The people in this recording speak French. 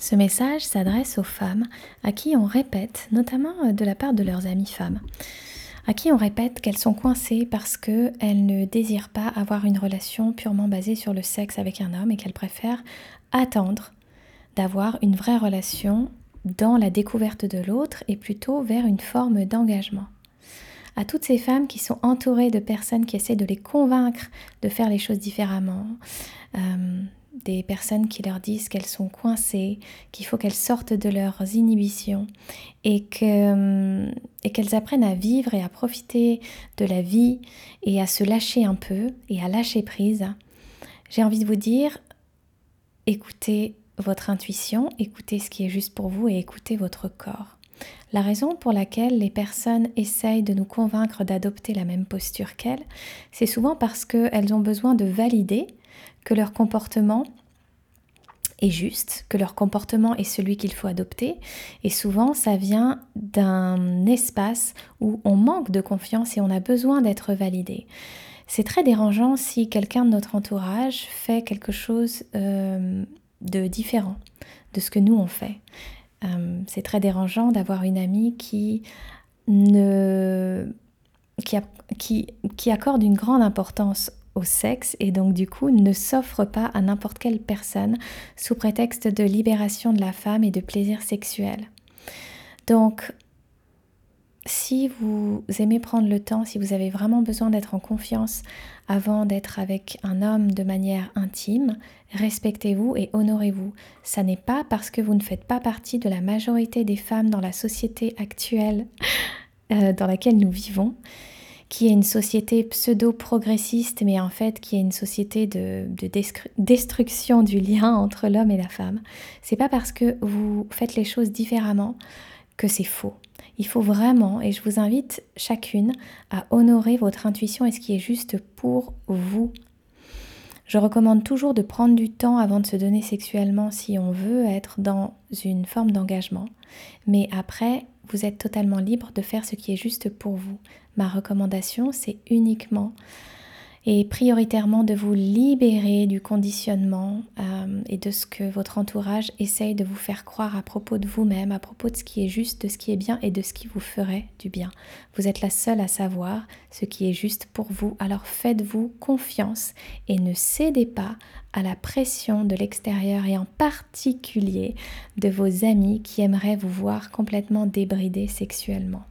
Ce message s'adresse aux femmes à qui on répète, notamment euh, de la part de leurs amies femmes, à qui on répète qu'elles sont coincées parce qu'elles ne désirent pas avoir une relation purement basée sur le sexe avec un homme et qu'elles préfèrent attendre d'avoir une vraie relation dans la découverte de l'autre et plutôt vers une forme d'engagement. À toutes ces femmes qui sont entourées de personnes qui essaient de les convaincre de faire les choses différemment, euh, des personnes qui leur disent qu'elles sont coincées, qu'il faut qu'elles sortent de leurs inhibitions et qu'elles et apprennent à vivre et à profiter de la vie et à se lâcher un peu et à lâcher prise. J'ai envie de vous dire, écoutez votre intuition, écoutez ce qui est juste pour vous et écoutez votre corps. La raison pour laquelle les personnes essayent de nous convaincre d'adopter la même posture qu'elles, c'est souvent parce qu'elles ont besoin de valider que leur comportement est juste, que leur comportement est celui qu'il faut adopter. Et souvent, ça vient d'un espace où on manque de confiance et on a besoin d'être validé. C'est très dérangeant si quelqu'un de notre entourage fait quelque chose euh, de différent de ce que nous on fait. Euh, c'est très dérangeant d'avoir une amie qui ne qui, qui, qui accorde une grande importance au sexe et donc du coup ne s'offre pas à n'importe quelle personne sous prétexte de libération de la femme et de plaisir sexuel. Donc si vous aimez prendre le temps, si vous avez vraiment besoin d'être en confiance avant d'être avec un homme de manière intime, respectez-vous et honorez-vous. Ça n'est pas parce que vous ne faites pas partie de la majorité des femmes dans la société actuelle euh, dans laquelle nous vivons qui est une société pseudo-progressiste, mais en fait qui est une société de, destruction du lien entre l'homme et la femme. C'est pas parce que vous faites les choses différemment que c'est faux. Il faut vraiment, et je vous invite chacune à honorer votre intuition et ce qui est juste pour vous. Je recommande toujours de prendre du temps avant de se donner sexuellement si on veut être dans une forme d'engagement. Mais après, vous êtes totalement libre de faire ce qui est juste pour vous. Ma recommandation, c'est uniquement et prioritairement de vous libérer du conditionnement euh, et de ce que votre entourage essaye de vous faire croire à propos de vous-même, à propos de ce qui est juste, de ce qui est bien et de ce qui vous ferait du bien. Vous êtes la seule à savoir ce qui est juste pour vous, alors faites-vous confiance et ne cédez pas à la pression de l'extérieur et en particulier de vos amis qui aimeraient vous voir complètement débridé sexuellement.